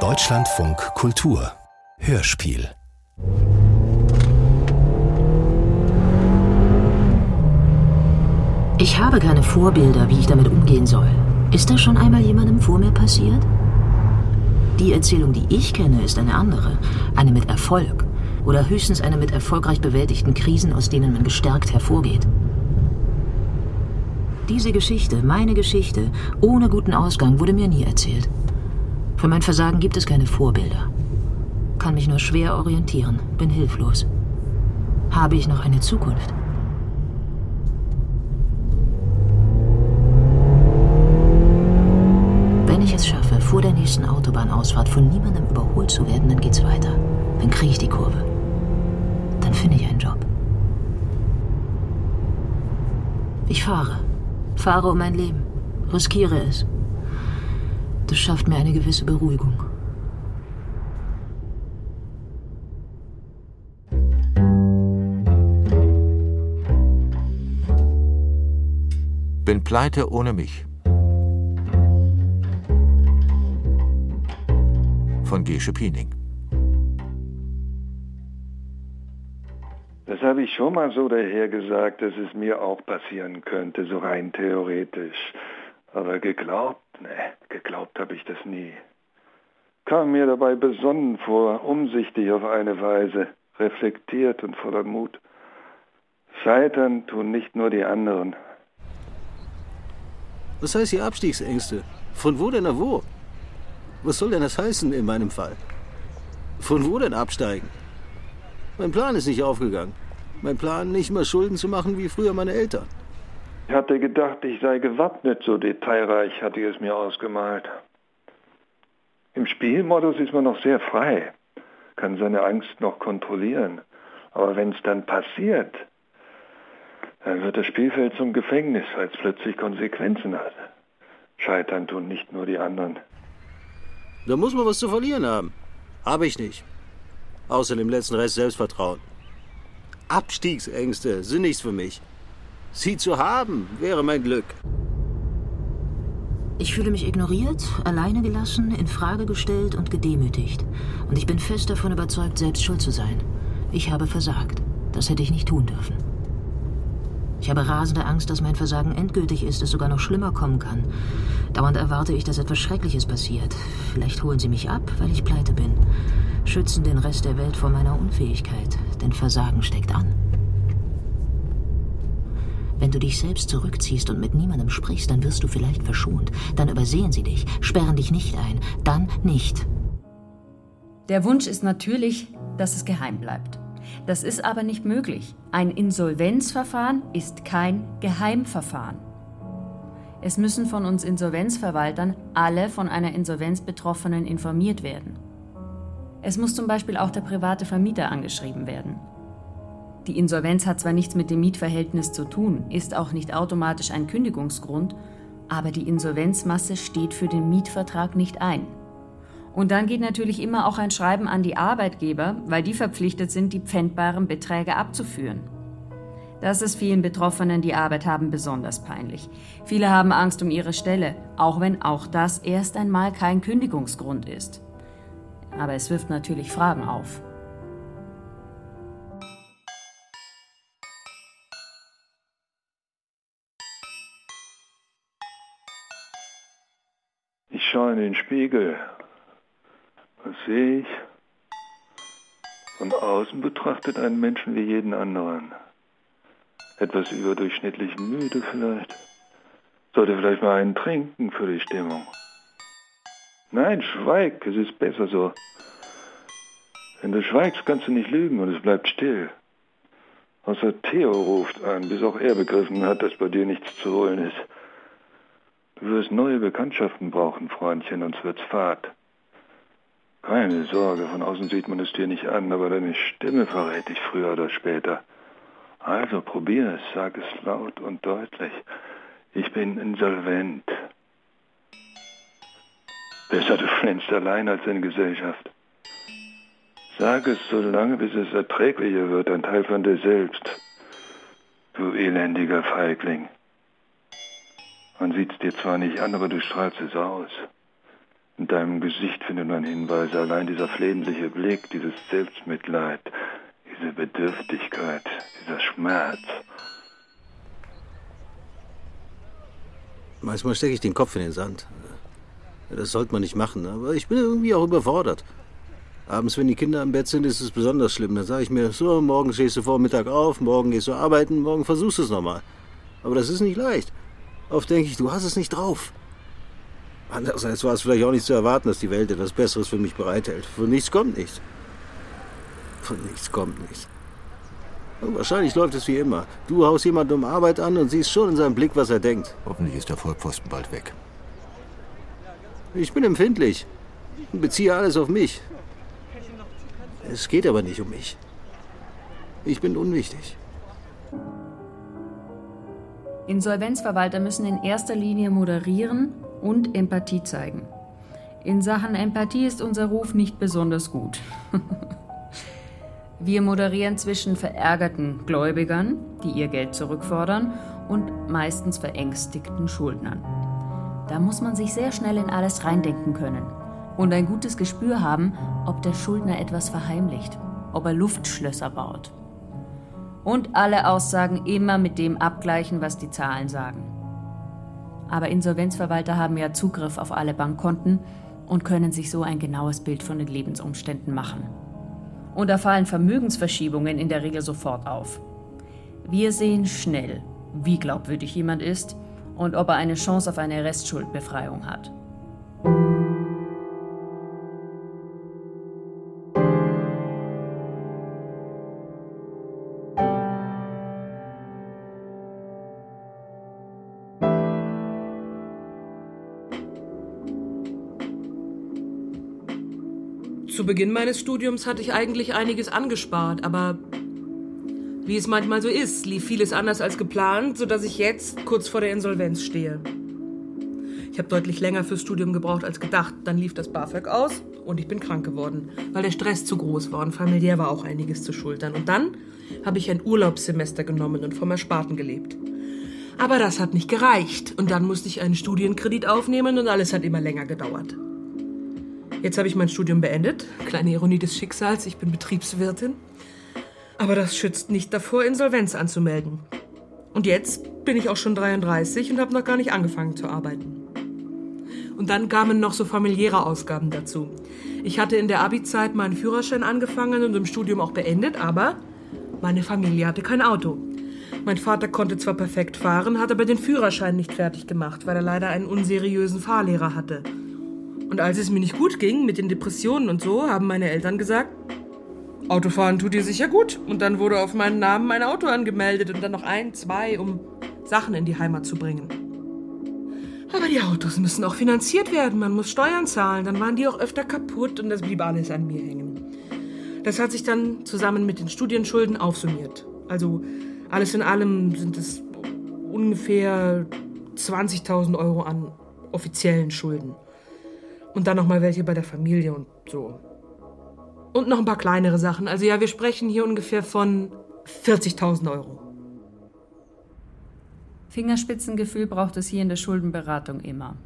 Deutschlandfunk Kultur Hörspiel Ich habe keine Vorbilder, wie ich damit umgehen soll. Ist das schon einmal jemandem vor mir passiert? Die Erzählung, die ich kenne, ist eine andere. Eine mit Erfolg. Oder höchstens eine mit erfolgreich bewältigten Krisen, aus denen man gestärkt hervorgeht. Diese Geschichte, meine Geschichte, ohne guten Ausgang, wurde mir nie erzählt. Für mein Versagen gibt es keine Vorbilder. Kann mich nur schwer orientieren, bin hilflos. Habe ich noch eine Zukunft? Wenn ich es schaffe, vor der nächsten Autobahnausfahrt von niemandem überholt zu werden, dann geht's weiter. Dann kriege ich die Kurve. Dann finde ich einen Job. Ich fahre. Fahre um mein Leben. Riskiere es. Das schafft mir eine gewisse Beruhigung. Bin pleite ohne mich. Von Gesche Piening. Habe ich schon mal so daher gesagt, dass es mir auch passieren könnte, so rein theoretisch. Aber geglaubt, ne, geglaubt habe ich das nie. Kam mir dabei besonnen vor, umsichtig auf eine Weise, reflektiert und voller Mut. Scheitern tun nicht nur die anderen. Was heißt hier Abstiegsängste? Von wo denn nach wo? Was soll denn das heißen in meinem Fall? Von wo denn absteigen? Mein Plan ist nicht aufgegangen. Mein Plan, nicht mehr Schulden zu machen wie früher meine Eltern. Ich hatte gedacht, ich sei gewappnet, so detailreich hatte ich es mir ausgemalt. Im Spielmodus ist man noch sehr frei, kann seine Angst noch kontrollieren. Aber wenn es dann passiert, dann wird das Spielfeld zum Gefängnis, weil es plötzlich Konsequenzen hat. Scheitern tun nicht nur die anderen. Da muss man was zu verlieren haben. Habe ich nicht. Außer dem letzten Rest Selbstvertrauen. Abstiegsängste sind nichts für mich. Sie zu haben, wäre mein Glück. Ich fühle mich ignoriert, alleine gelassen, in Frage gestellt und gedemütigt. Und ich bin fest davon überzeugt, selbst schuld zu sein. Ich habe versagt. Das hätte ich nicht tun dürfen. Ich habe rasende Angst, dass mein Versagen endgültig ist, es sogar noch schlimmer kommen kann. Dauernd erwarte ich, dass etwas Schreckliches passiert. Vielleicht holen sie mich ab, weil ich pleite bin schützen den Rest der Welt vor meiner Unfähigkeit, denn Versagen steckt an. Wenn du dich selbst zurückziehst und mit niemandem sprichst, dann wirst du vielleicht verschont. Dann übersehen sie dich, sperren dich nicht ein. Dann nicht. Der Wunsch ist natürlich, dass es geheim bleibt. Das ist aber nicht möglich. Ein Insolvenzverfahren ist kein Geheimverfahren. Es müssen von uns Insolvenzverwaltern alle von einer Insolvenz Betroffenen informiert werden. Es muss zum Beispiel auch der private Vermieter angeschrieben werden. Die Insolvenz hat zwar nichts mit dem Mietverhältnis zu tun, ist auch nicht automatisch ein Kündigungsgrund, aber die Insolvenzmasse steht für den Mietvertrag nicht ein. Und dann geht natürlich immer auch ein Schreiben an die Arbeitgeber, weil die verpflichtet sind, die pfändbaren Beträge abzuführen. Das ist vielen Betroffenen, die Arbeit haben, besonders peinlich. Viele haben Angst um ihre Stelle, auch wenn auch das erst einmal kein Kündigungsgrund ist aber es wirft natürlich Fragen auf. Ich schaue in den Spiegel. Was sehe ich? Von außen betrachtet einen Menschen wie jeden anderen. Etwas überdurchschnittlich müde vielleicht. Sollte vielleicht mal einen trinken für die Stimmung. Nein, schweig, es ist besser so. Wenn du schweigst, kannst du nicht lügen und es bleibt still. Außer Theo ruft an, bis auch er begriffen hat, dass bei dir nichts zu holen ist. Du wirst neue Bekanntschaften brauchen, Freundchen, und es wird's fad. Keine Sorge, von außen sieht man es dir nicht an, aber deine Stimme verrät dich früher oder später. Also probier es, sag es laut und deutlich. Ich bin insolvent. Besser du flänzt allein als in Gesellschaft. Sag es so lange, bis es erträglicher wird, ein Teil von dir selbst. Du elendiger Feigling. Man sieht's dir zwar nicht an, aber du strahlst es aus. In deinem Gesicht findet man Hinweise, allein dieser flehentliche Blick, dieses Selbstmitleid, diese Bedürftigkeit, dieser Schmerz. Manchmal stecke ich den Kopf in den Sand. Das sollte man nicht machen, aber ich bin irgendwie auch überfordert. Abends, wenn die Kinder im Bett sind, ist es besonders schlimm. Dann sage ich mir, so, morgen stehst du vor Mittag auf, morgen gehst du arbeiten, morgen versuchst du es nochmal. Aber das ist nicht leicht. Oft denke ich, du hast es nicht drauf. Andererseits war es vielleicht auch nicht zu erwarten, dass die Welt etwas Besseres für mich bereithält. Von nichts kommt nichts. Von nichts kommt nichts. Und wahrscheinlich läuft es wie immer. Du haust jemanden um Arbeit an und siehst schon in seinem Blick, was er denkt. Hoffentlich ist der Vollpfosten bald weg. Ich bin empfindlich und beziehe alles auf mich. Es geht aber nicht um mich. Ich bin unwichtig. Insolvenzverwalter müssen in erster Linie moderieren und Empathie zeigen. In Sachen Empathie ist unser Ruf nicht besonders gut. Wir moderieren zwischen verärgerten Gläubigern, die ihr Geld zurückfordern, und meistens verängstigten Schuldnern. Da muss man sich sehr schnell in alles reindenken können und ein gutes Gespür haben, ob der Schuldner etwas verheimlicht, ob er Luftschlösser baut. Und alle Aussagen immer mit dem abgleichen, was die Zahlen sagen. Aber Insolvenzverwalter haben ja Zugriff auf alle Bankkonten und können sich so ein genaues Bild von den Lebensumständen machen. Und da fallen Vermögensverschiebungen in der Regel sofort auf. Wir sehen schnell, wie glaubwürdig jemand ist und ob er eine Chance auf eine Restschuldbefreiung hat. Zu Beginn meines Studiums hatte ich eigentlich einiges angespart, aber wie es manchmal so ist, lief vieles anders als geplant, sodass ich jetzt kurz vor der Insolvenz stehe. Ich habe deutlich länger fürs Studium gebraucht als gedacht. Dann lief das BAföG aus und ich bin krank geworden, weil der Stress zu groß war und familiär war auch einiges zu schultern. Und dann habe ich ein Urlaubssemester genommen und vom Ersparten gelebt. Aber das hat nicht gereicht und dann musste ich einen Studienkredit aufnehmen und alles hat immer länger gedauert. Jetzt habe ich mein Studium beendet. Kleine Ironie des Schicksals, ich bin Betriebswirtin. Aber das schützt nicht davor, Insolvenz anzumelden. Und jetzt bin ich auch schon 33 und habe noch gar nicht angefangen zu arbeiten. Und dann kamen noch so familiäre Ausgaben dazu. Ich hatte in der Abi-Zeit meinen Führerschein angefangen und im Studium auch beendet, aber meine Familie hatte kein Auto. Mein Vater konnte zwar perfekt fahren, hat aber den Führerschein nicht fertig gemacht, weil er leider einen unseriösen Fahrlehrer hatte. Und als es mir nicht gut ging mit den Depressionen und so, haben meine Eltern gesagt, Autofahren tut dir sicher gut. Und dann wurde auf meinen Namen mein Auto angemeldet und dann noch ein, zwei, um Sachen in die Heimat zu bringen. Aber die Autos müssen auch finanziert werden, man muss Steuern zahlen, dann waren die auch öfter kaputt und das blieb alles an mir hängen. Das hat sich dann zusammen mit den Studienschulden aufsummiert. Also alles in allem sind es ungefähr 20.000 Euro an offiziellen Schulden. Und dann nochmal welche bei der Familie und so. Und noch ein paar kleinere Sachen. Also ja, wir sprechen hier ungefähr von 40.000 Euro. Fingerspitzengefühl braucht es hier in der Schuldenberatung immer.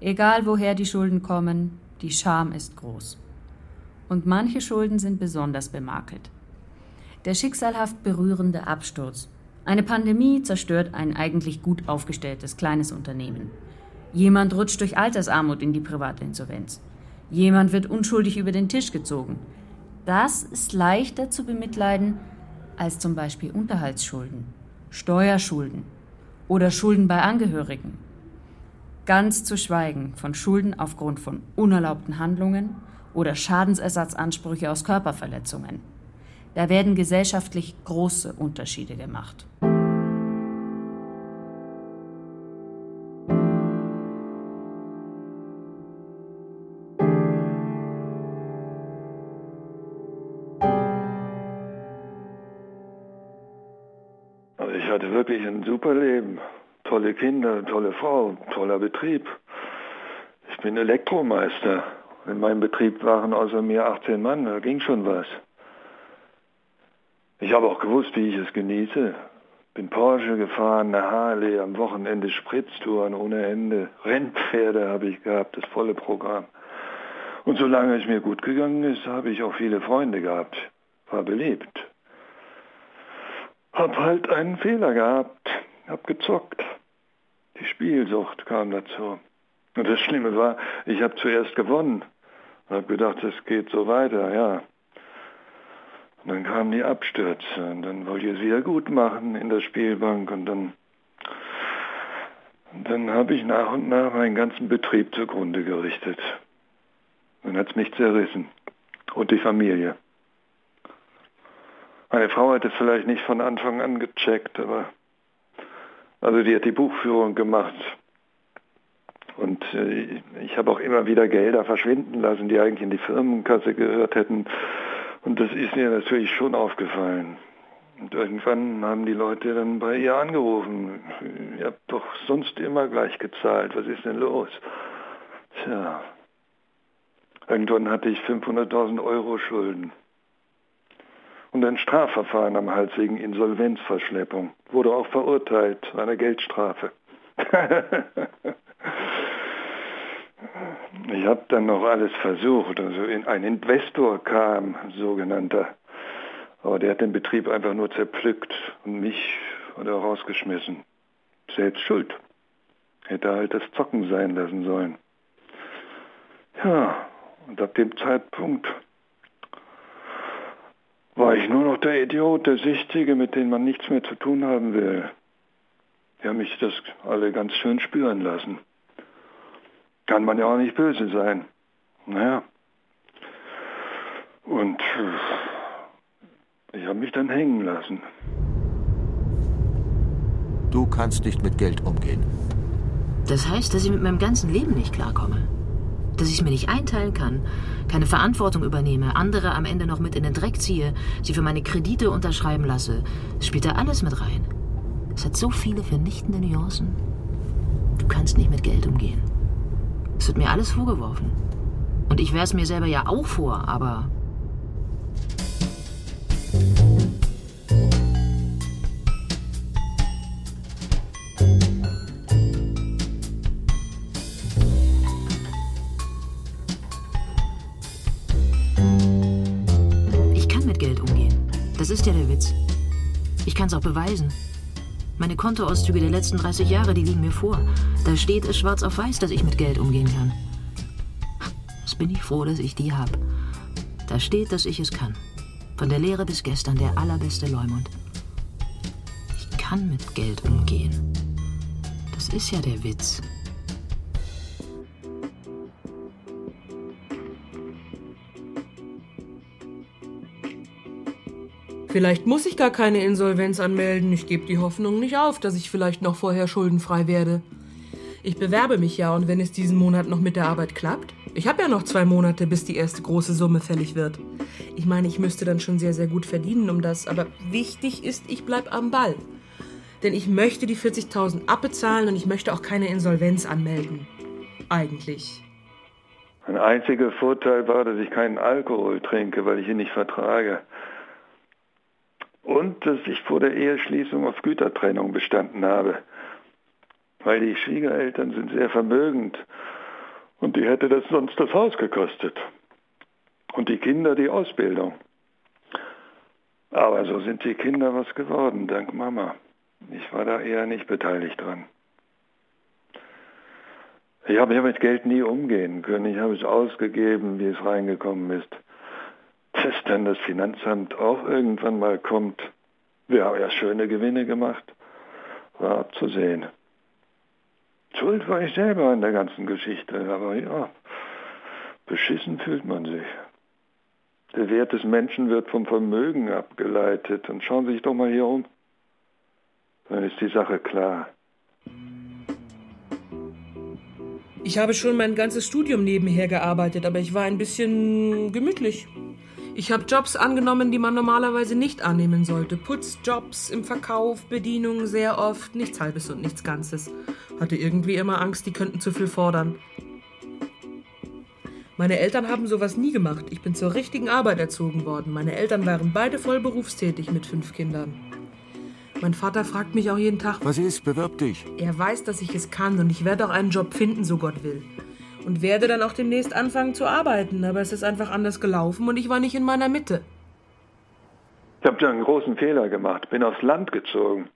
Egal woher die Schulden kommen, die Scham ist groß. Und manche Schulden sind besonders bemakelt. Der schicksalhaft berührende Absturz. Eine Pandemie zerstört ein eigentlich gut aufgestelltes kleines Unternehmen. Jemand rutscht durch Altersarmut in die private Insolvenz. Jemand wird unschuldig über den Tisch gezogen. Das ist leichter zu bemitleiden als zum Beispiel Unterhaltsschulden, Steuerschulden oder Schulden bei Angehörigen. Ganz zu schweigen von Schulden aufgrund von unerlaubten Handlungen oder Schadensersatzansprüche aus Körperverletzungen. Da werden gesellschaftlich große Unterschiede gemacht. Hatte wirklich ein super Leben. Tolle Kinder, tolle Frau, toller Betrieb. Ich bin Elektromeister. In meinem Betrieb waren außer mir 18 Mann, da ging schon was. Ich habe auch gewusst, wie ich es genieße. Bin Porsche gefahren, eine Harley, am Wochenende Spritztouren ohne Ende. Rennpferde habe ich gehabt, das volle Programm. Und solange es mir gut gegangen ist, habe ich auch viele Freunde gehabt, war beliebt. Hab halt einen Fehler gehabt, hab gezockt. Die Spielsucht kam dazu. Und das Schlimme war, ich habe zuerst gewonnen und habe gedacht, es geht so weiter, ja. Und dann kamen die Abstürze und dann wollte ich es wieder gut machen in der Spielbank und dann, und dann habe ich nach und nach meinen ganzen Betrieb zugrunde gerichtet. Dann hat es mich zerrissen und die Familie. Meine Frau hat es vielleicht nicht von Anfang an gecheckt, aber also die hat die Buchführung gemacht. Und äh, ich habe auch immer wieder Gelder verschwinden lassen, die eigentlich in die Firmenkasse gehört hätten. Und das ist mir natürlich schon aufgefallen. Und irgendwann haben die Leute dann bei ihr angerufen. Ihr habt doch sonst immer gleich gezahlt. Was ist denn los? Tja. Irgendwann hatte ich 500.000 Euro Schulden. Und ein Strafverfahren am Hals wegen Insolvenzverschleppung. Wurde auch verurteilt, eine Geldstrafe. Ich habe dann noch alles versucht. Also ein Investor kam, sogenannter. Aber der hat den Betrieb einfach nur zerpflückt und mich hat er rausgeschmissen. Selbst schuld. Hätte halt das Zocken sein lassen sollen. Ja, und ab dem Zeitpunkt war ich nur noch der Idiot, der Sichtige, mit dem man nichts mehr zu tun haben will. Die haben mich das alle ganz schön spüren lassen kann man ja auch nicht böse sein. Naja. Und äh, ich habe mich dann hängen lassen. Du kannst nicht mit Geld umgehen. Das heißt, dass ich mit meinem ganzen Leben nicht klarkomme. Dass ich es mir nicht einteilen kann, keine Verantwortung übernehme, andere am Ende noch mit in den Dreck ziehe, sie für meine Kredite unterschreiben lasse. Es spielt da alles mit rein. Es hat so viele vernichtende Nuancen. Du kannst nicht mit Geld umgehen. Es wird mir alles vorgeworfen. Und ich wäre es mir selber ja auch vor, aber. Ich kann es auch beweisen. Meine Kontoauszüge der letzten 30 Jahre, die liegen mir vor. Da steht es schwarz auf weiß, dass ich mit Geld umgehen kann. Jetzt bin ich froh, dass ich die habe. Da steht, dass ich es kann. Von der Lehre bis gestern der allerbeste Leumund. Ich kann mit Geld umgehen. Das ist ja der Witz. Vielleicht muss ich gar keine Insolvenz anmelden. Ich gebe die Hoffnung nicht auf, dass ich vielleicht noch vorher schuldenfrei werde. Ich bewerbe mich ja und wenn es diesen Monat noch mit der Arbeit klappt, ich habe ja noch zwei Monate, bis die erste große Summe fällig wird. Ich meine, ich müsste dann schon sehr, sehr gut verdienen um das, aber wichtig ist, ich bleib am Ball. Denn ich möchte die 40.000 abbezahlen und ich möchte auch keine Insolvenz anmelden. Eigentlich. Ein einziger Vorteil war, dass ich keinen Alkohol trinke, weil ich ihn nicht vertrage und dass ich vor der Eheschließung auf Gütertrennung bestanden habe. Weil die Schwiegereltern sind sehr vermögend und die hätte das sonst das Haus gekostet. Und die Kinder die Ausbildung. Aber so sind die Kinder was geworden, dank Mama. Ich war da eher nicht beteiligt dran. Ich habe ja mit Geld nie umgehen können. Ich habe es ausgegeben, wie es reingekommen ist dass dann das Finanzamt auch irgendwann mal kommt. Wir haben ja schöne Gewinne gemacht, war abzusehen. Schuld war ich selber an der ganzen Geschichte, aber ja, beschissen fühlt man sich. Der Wert des Menschen wird vom Vermögen abgeleitet. Und schauen Sie sich doch mal hier um. Dann ist die Sache klar. Ich habe schon mein ganzes Studium nebenher gearbeitet, aber ich war ein bisschen gemütlich. Ich habe Jobs angenommen, die man normalerweise nicht annehmen sollte. Putzjobs im Verkauf, Bedienung sehr oft, nichts Halbes und nichts Ganzes. Hatte irgendwie immer Angst, die könnten zu viel fordern. Meine Eltern haben sowas nie gemacht. Ich bin zur richtigen Arbeit erzogen worden. Meine Eltern waren beide voll berufstätig mit fünf Kindern. Mein Vater fragt mich auch jeden Tag, was ist, bewirb dich. Er weiß, dass ich es kann und ich werde auch einen Job finden, so Gott will. Und werde dann auch demnächst anfangen zu arbeiten. Aber es ist einfach anders gelaufen und ich war nicht in meiner Mitte. Ich habe da einen großen Fehler gemacht, bin aufs Land gezogen.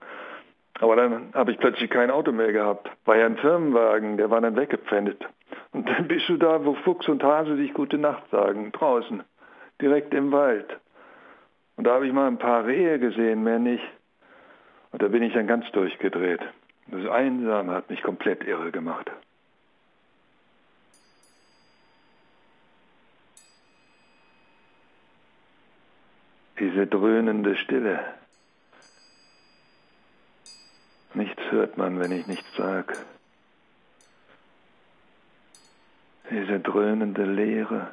Aber dann habe ich plötzlich kein Auto mehr gehabt. War ja ein Firmenwagen, der war dann weggepfändet. Und dann bist du da, wo Fuchs und Hase sich gute Nacht sagen, draußen, direkt im Wald. Und da habe ich mal ein paar Rehe gesehen, mehr nicht. Und da bin ich dann ganz durchgedreht. Das Einsame hat mich komplett irre gemacht. Diese dröhnende Stille. Nichts hört man, wenn ich nichts sag. Diese dröhnende Leere.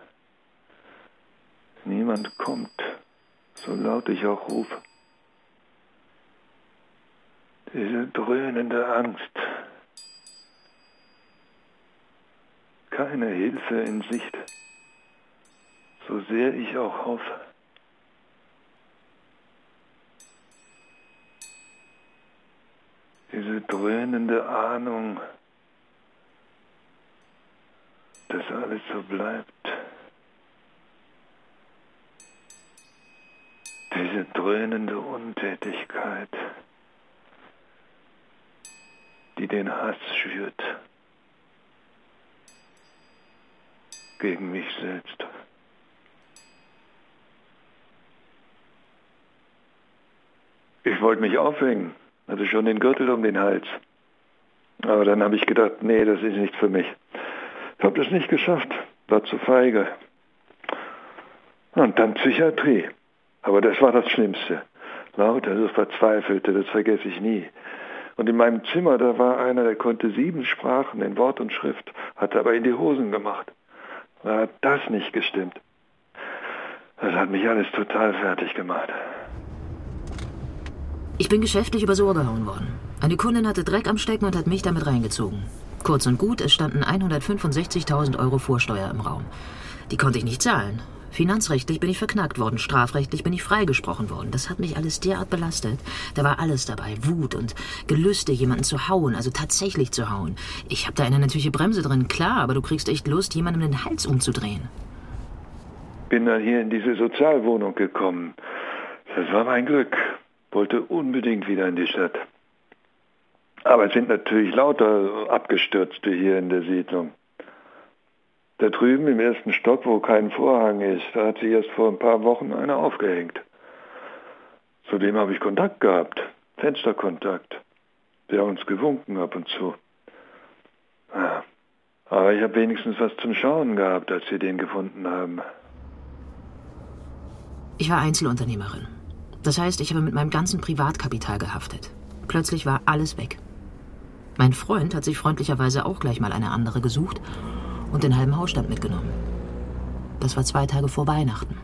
Niemand kommt, so laut ich auch rufe. Diese dröhnende Angst. Keine Hilfe in Sicht, so sehr ich auch hoffe. Diese dröhnende Ahnung, dass alles so bleibt. Diese dröhnende Untätigkeit die den Hass schürt gegen mich selbst. Ich wollte mich aufhängen, hatte schon den Gürtel um den Hals. Aber dann habe ich gedacht, nee, das ist nichts für mich. Ich habe das nicht geschafft, war zu feige. Und dann Psychiatrie. Aber das war das Schlimmste. Lauter so Verzweifelte, das vergesse ich nie. Und in meinem Zimmer, da war einer, der konnte sieben Sprachen in Wort und Schrift, hat aber in die Hosen gemacht. Da hat das nicht gestimmt. Das hat mich alles total fertig gemacht. Ich bin geschäftlich übers Ohr gehauen worden. Eine Kundin hatte Dreck am Stecken und hat mich damit reingezogen. Kurz und gut, es standen 165.000 Euro Vorsteuer im Raum. Die konnte ich nicht zahlen. Finanzrechtlich bin ich verknackt worden, strafrechtlich bin ich freigesprochen worden. Das hat mich alles derart belastet. Da war alles dabei. Wut und Gelüste, jemanden zu hauen, also tatsächlich zu hauen. Ich habe da eine natürliche Bremse drin, klar, aber du kriegst echt Lust, jemandem den Hals umzudrehen. Bin dann hier in diese Sozialwohnung gekommen. Das war mein Glück. Wollte unbedingt wieder in die Stadt. Aber es sind natürlich lauter Abgestürzte hier in der Siedlung. Da drüben im ersten Stock, wo kein Vorhang ist, da hat sich erst vor ein paar Wochen einer aufgehängt. Zudem habe ich Kontakt gehabt, Fensterkontakt, der uns gewunken ab und zu. Ja. Aber ich habe wenigstens was zum Schauen gehabt, als wir den gefunden haben. Ich war Einzelunternehmerin. Das heißt, ich habe mit meinem ganzen Privatkapital gehaftet. Plötzlich war alles weg. Mein Freund hat sich freundlicherweise auch gleich mal eine andere gesucht und den halben Hausstand mitgenommen. Das war zwei Tage vor Weihnachten.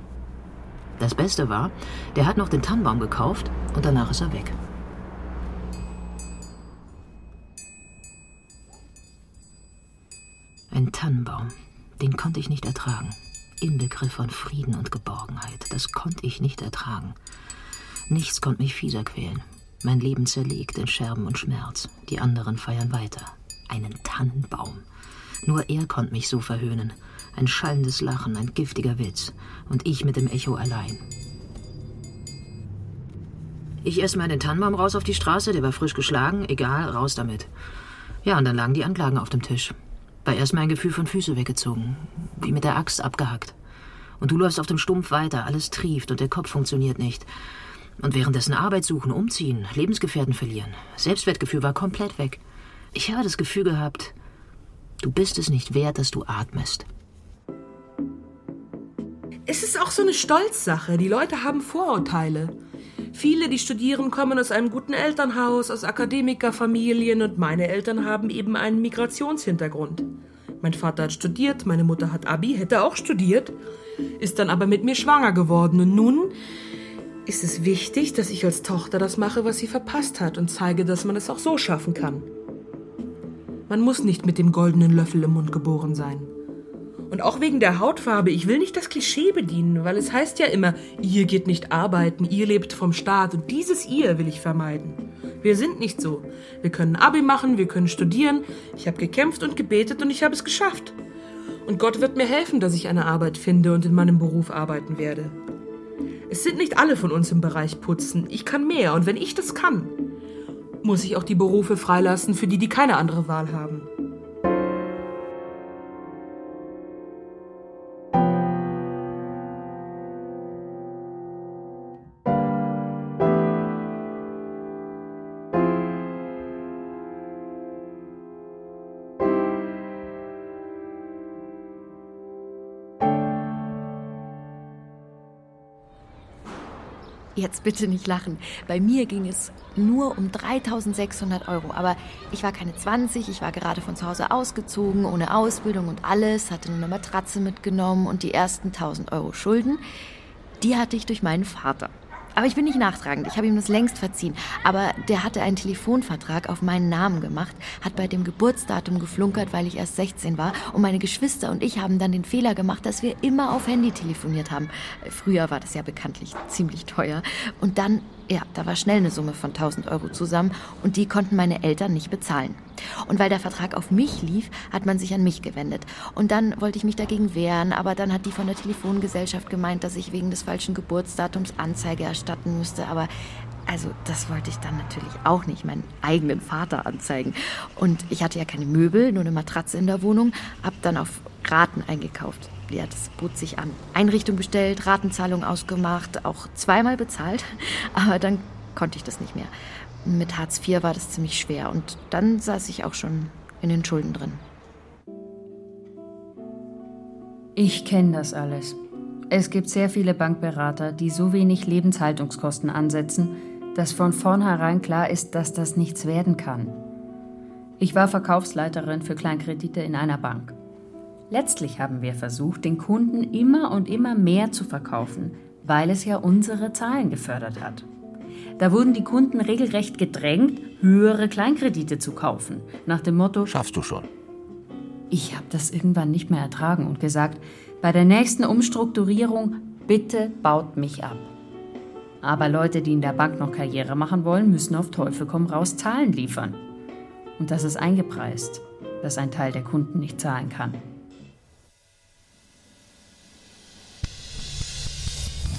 Das Beste war, der hat noch den Tannenbaum gekauft und danach ist er weg. Ein Tannenbaum, den konnte ich nicht ertragen. Inbegriff von Frieden und Geborgenheit, das konnte ich nicht ertragen. Nichts konnte mich fieser quälen. Mein Leben zerlegt in Scherben und Schmerz. Die anderen feiern weiter. Einen Tannenbaum. Nur er konnte mich so verhöhnen. Ein schallendes Lachen, ein giftiger Witz. Und ich mit dem Echo allein. Ich in den Tannenbaum raus auf die Straße, der war frisch geschlagen, egal, raus damit. Ja, und dann lagen die Anklagen auf dem Tisch. War erst mein Gefühl von Füße weggezogen, wie mit der Axt abgehackt. Und du läufst auf dem Stumpf weiter, alles trieft und der Kopf funktioniert nicht. Und währenddessen Arbeit suchen, umziehen, Lebensgefährten verlieren. Selbstwertgefühl war komplett weg. Ich habe das Gefühl gehabt, Du bist es nicht wert, dass du atmest. Es ist auch so eine Stolzsache. Die Leute haben Vorurteile. Viele, die studieren, kommen aus einem guten Elternhaus, aus Akademikerfamilien und meine Eltern haben eben einen Migrationshintergrund. Mein Vater hat studiert, meine Mutter hat Abi, hätte auch studiert, ist dann aber mit mir schwanger geworden und nun ist es wichtig, dass ich als Tochter das mache, was sie verpasst hat und zeige, dass man es auch so schaffen kann. Man muss nicht mit dem goldenen Löffel im Mund geboren sein. Und auch wegen der Hautfarbe, ich will nicht das Klischee bedienen, weil es heißt ja immer, ihr geht nicht arbeiten, ihr lebt vom Staat und dieses ihr will ich vermeiden. Wir sind nicht so. Wir können Abi machen, wir können studieren. Ich habe gekämpft und gebetet und ich habe es geschafft. Und Gott wird mir helfen, dass ich eine Arbeit finde und in meinem Beruf arbeiten werde. Es sind nicht alle von uns im Bereich Putzen. Ich kann mehr und wenn ich das kann, muss ich auch die Berufe freilassen, für die die keine andere Wahl haben. Jetzt bitte nicht lachen. Bei mir ging es nur um 3600 Euro. Aber ich war keine 20, ich war gerade von zu Hause ausgezogen, ohne Ausbildung und alles, hatte nur eine Matratze mitgenommen und die ersten 1000 Euro Schulden, die hatte ich durch meinen Vater. Aber ich bin nicht nachtragend. Ich habe ihm das längst verziehen. Aber der hatte einen Telefonvertrag auf meinen Namen gemacht, hat bei dem Geburtsdatum geflunkert, weil ich erst 16 war. Und meine Geschwister und ich haben dann den Fehler gemacht, dass wir immer auf Handy telefoniert haben. Früher war das ja bekanntlich ziemlich teuer. Und dann ja, da war schnell eine Summe von 1000 Euro zusammen und die konnten meine Eltern nicht bezahlen. Und weil der Vertrag auf mich lief, hat man sich an mich gewendet. Und dann wollte ich mich dagegen wehren, aber dann hat die von der Telefongesellschaft gemeint, dass ich wegen des falschen Geburtsdatums Anzeige erstatten müsste. Aber also das wollte ich dann natürlich auch nicht, meinen eigenen Vater anzeigen. Und ich hatte ja keine Möbel, nur eine Matratze in der Wohnung, hab dann auf Raten eingekauft ja, das bot sich an. Einrichtung bestellt, Ratenzahlung ausgemacht, auch zweimal bezahlt, aber dann konnte ich das nicht mehr. Mit Hartz IV war das ziemlich schwer und dann saß ich auch schon in den Schulden drin. Ich kenne das alles. Es gibt sehr viele Bankberater, die so wenig Lebenshaltungskosten ansetzen, dass von vornherein klar ist, dass das nichts werden kann. Ich war Verkaufsleiterin für Kleinkredite in einer Bank. Letztlich haben wir versucht, den Kunden immer und immer mehr zu verkaufen, weil es ja unsere Zahlen gefördert hat. Da wurden die Kunden regelrecht gedrängt, höhere Kleinkredite zu kaufen, nach dem Motto Schaffst du schon. Ich habe das irgendwann nicht mehr ertragen und gesagt, bei der nächsten Umstrukturierung bitte baut mich ab. Aber Leute, die in der Bank noch Karriere machen wollen, müssen auf Teufel komm raus Zahlen liefern. Und das ist eingepreist, dass ein Teil der Kunden nicht zahlen kann.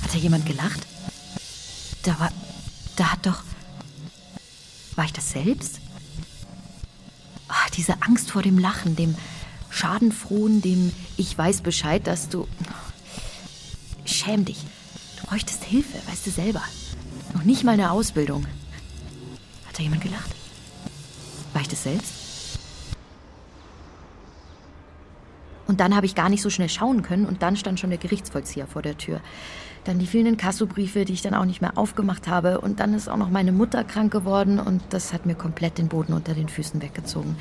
Hat da jemand gelacht? Da war. Da hat doch. War ich das selbst? Ach, diese Angst vor dem Lachen, dem Schadenfrohen, dem Ich weiß Bescheid, dass du. Schäm dich. Bräuchtest Hilfe, weißt du selber. Noch nicht mal eine Ausbildung. Hat da jemand gelacht? War ich das selbst? Und dann habe ich gar nicht so schnell schauen können und dann stand schon der Gerichtsvollzieher vor der Tür. Dann die vielen Kassobriefe, die ich dann auch nicht mehr aufgemacht habe. Und dann ist auch noch meine Mutter krank geworden und das hat mir komplett den Boden unter den Füßen weggezogen.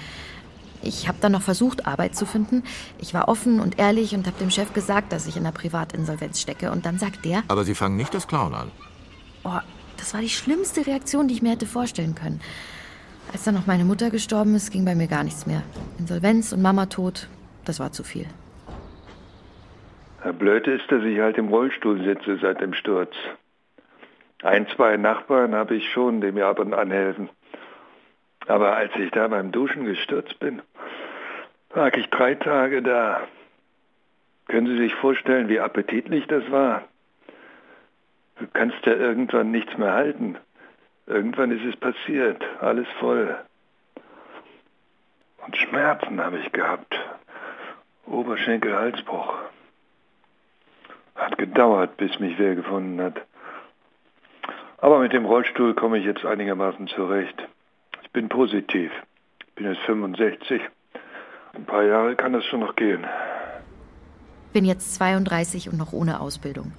Ich habe dann noch versucht, Arbeit zu finden. Ich war offen und ehrlich und habe dem Chef gesagt, dass ich in einer Privatinsolvenz stecke. Und dann sagt der... Aber Sie fangen nicht das Clown an. Oh, das war die schlimmste Reaktion, die ich mir hätte vorstellen können. Als dann noch meine Mutter gestorben ist, ging bei mir gar nichts mehr. Insolvenz und Mama tot, das war zu viel. Der Blöde ist, dass ich halt im Rollstuhl sitze seit dem Sturz. Ein, zwei Nachbarn habe ich schon, die mir ab und an helfen. Aber als ich da beim Duschen gestürzt bin, lag ich drei Tage da. Können Sie sich vorstellen, wie appetitlich das war? Du kannst ja irgendwann nichts mehr halten. Irgendwann ist es passiert, alles voll. Und Schmerzen habe ich gehabt. Oberschenkel, Halsbruch. Hat gedauert, bis mich wer gefunden hat. Aber mit dem Rollstuhl komme ich jetzt einigermaßen zurecht. Ich bin positiv. Ich bin jetzt 65. Ein paar Jahre kann das schon noch gehen. Bin jetzt 32 und noch ohne Ausbildung.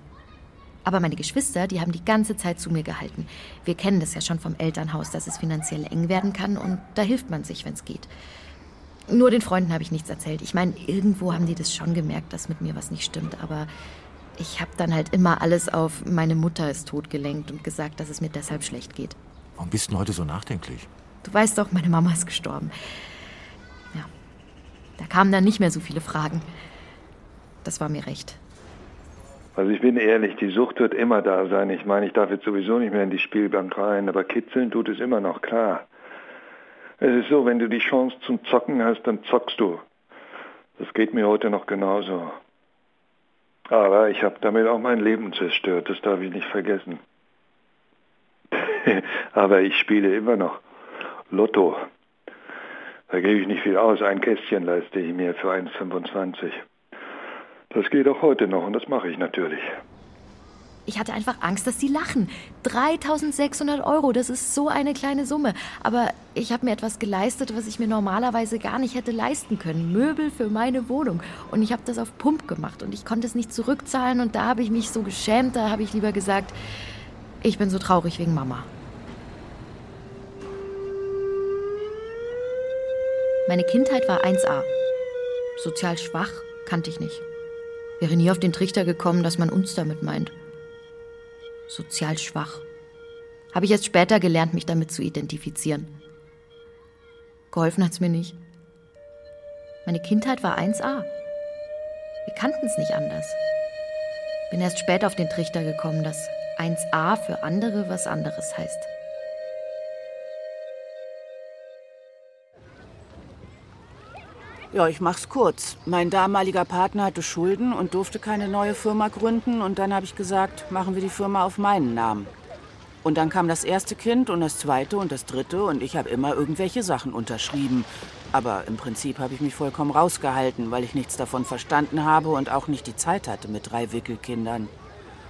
Aber meine Geschwister, die haben die ganze Zeit zu mir gehalten. Wir kennen das ja schon vom Elternhaus, dass es finanziell eng werden kann und da hilft man sich, wenn es geht. Nur den Freunden habe ich nichts erzählt. Ich meine, irgendwo haben die das schon gemerkt, dass mit mir was nicht stimmt, aber ich habe dann halt immer alles auf meine Mutter ist tot gelenkt und gesagt, dass es mir deshalb schlecht geht. Warum bist du heute so nachdenklich? Du weißt doch, meine Mama ist gestorben. Ja. Da kamen dann nicht mehr so viele Fragen. Das war mir recht. Also ich bin ehrlich, die Sucht wird immer da sein. Ich meine, ich darf jetzt sowieso nicht mehr in die Spielbank rein, aber kitzeln tut es immer noch, klar. Es ist so, wenn du die Chance zum Zocken hast, dann zockst du. Das geht mir heute noch genauso. Aber ich habe damit auch mein Leben zerstört, das darf ich nicht vergessen. Aber ich spiele immer noch Lotto. Da gebe ich nicht viel aus. Ein Kästchen leiste ich mir für 1,25. Das geht auch heute noch und das mache ich natürlich. Ich hatte einfach Angst, dass sie lachen. 3600 Euro, das ist so eine kleine Summe. Aber ich habe mir etwas geleistet, was ich mir normalerweise gar nicht hätte leisten können. Möbel für meine Wohnung. Und ich habe das auf Pump gemacht und ich konnte es nicht zurückzahlen. Und da habe ich mich so geschämt, da habe ich lieber gesagt, ich bin so traurig wegen Mama. Meine Kindheit war 1a. Sozial schwach kannte ich nicht. Wäre nie auf den Trichter gekommen, dass man uns damit meint sozial schwach. Habe ich erst später gelernt, mich damit zu identifizieren. Geholfen hat's mir nicht. Meine Kindheit war 1a. Wir kannten es nicht anders. Bin erst später auf den Trichter gekommen, dass 1a für andere was anderes heißt. Ja, ich mach's kurz. Mein damaliger Partner hatte Schulden und durfte keine neue Firma gründen. Und dann habe ich gesagt, machen wir die Firma auf meinen Namen. Und dann kam das erste Kind und das zweite und das dritte und ich habe immer irgendwelche Sachen unterschrieben. Aber im Prinzip habe ich mich vollkommen rausgehalten, weil ich nichts davon verstanden habe und auch nicht die Zeit hatte mit drei Wickelkindern.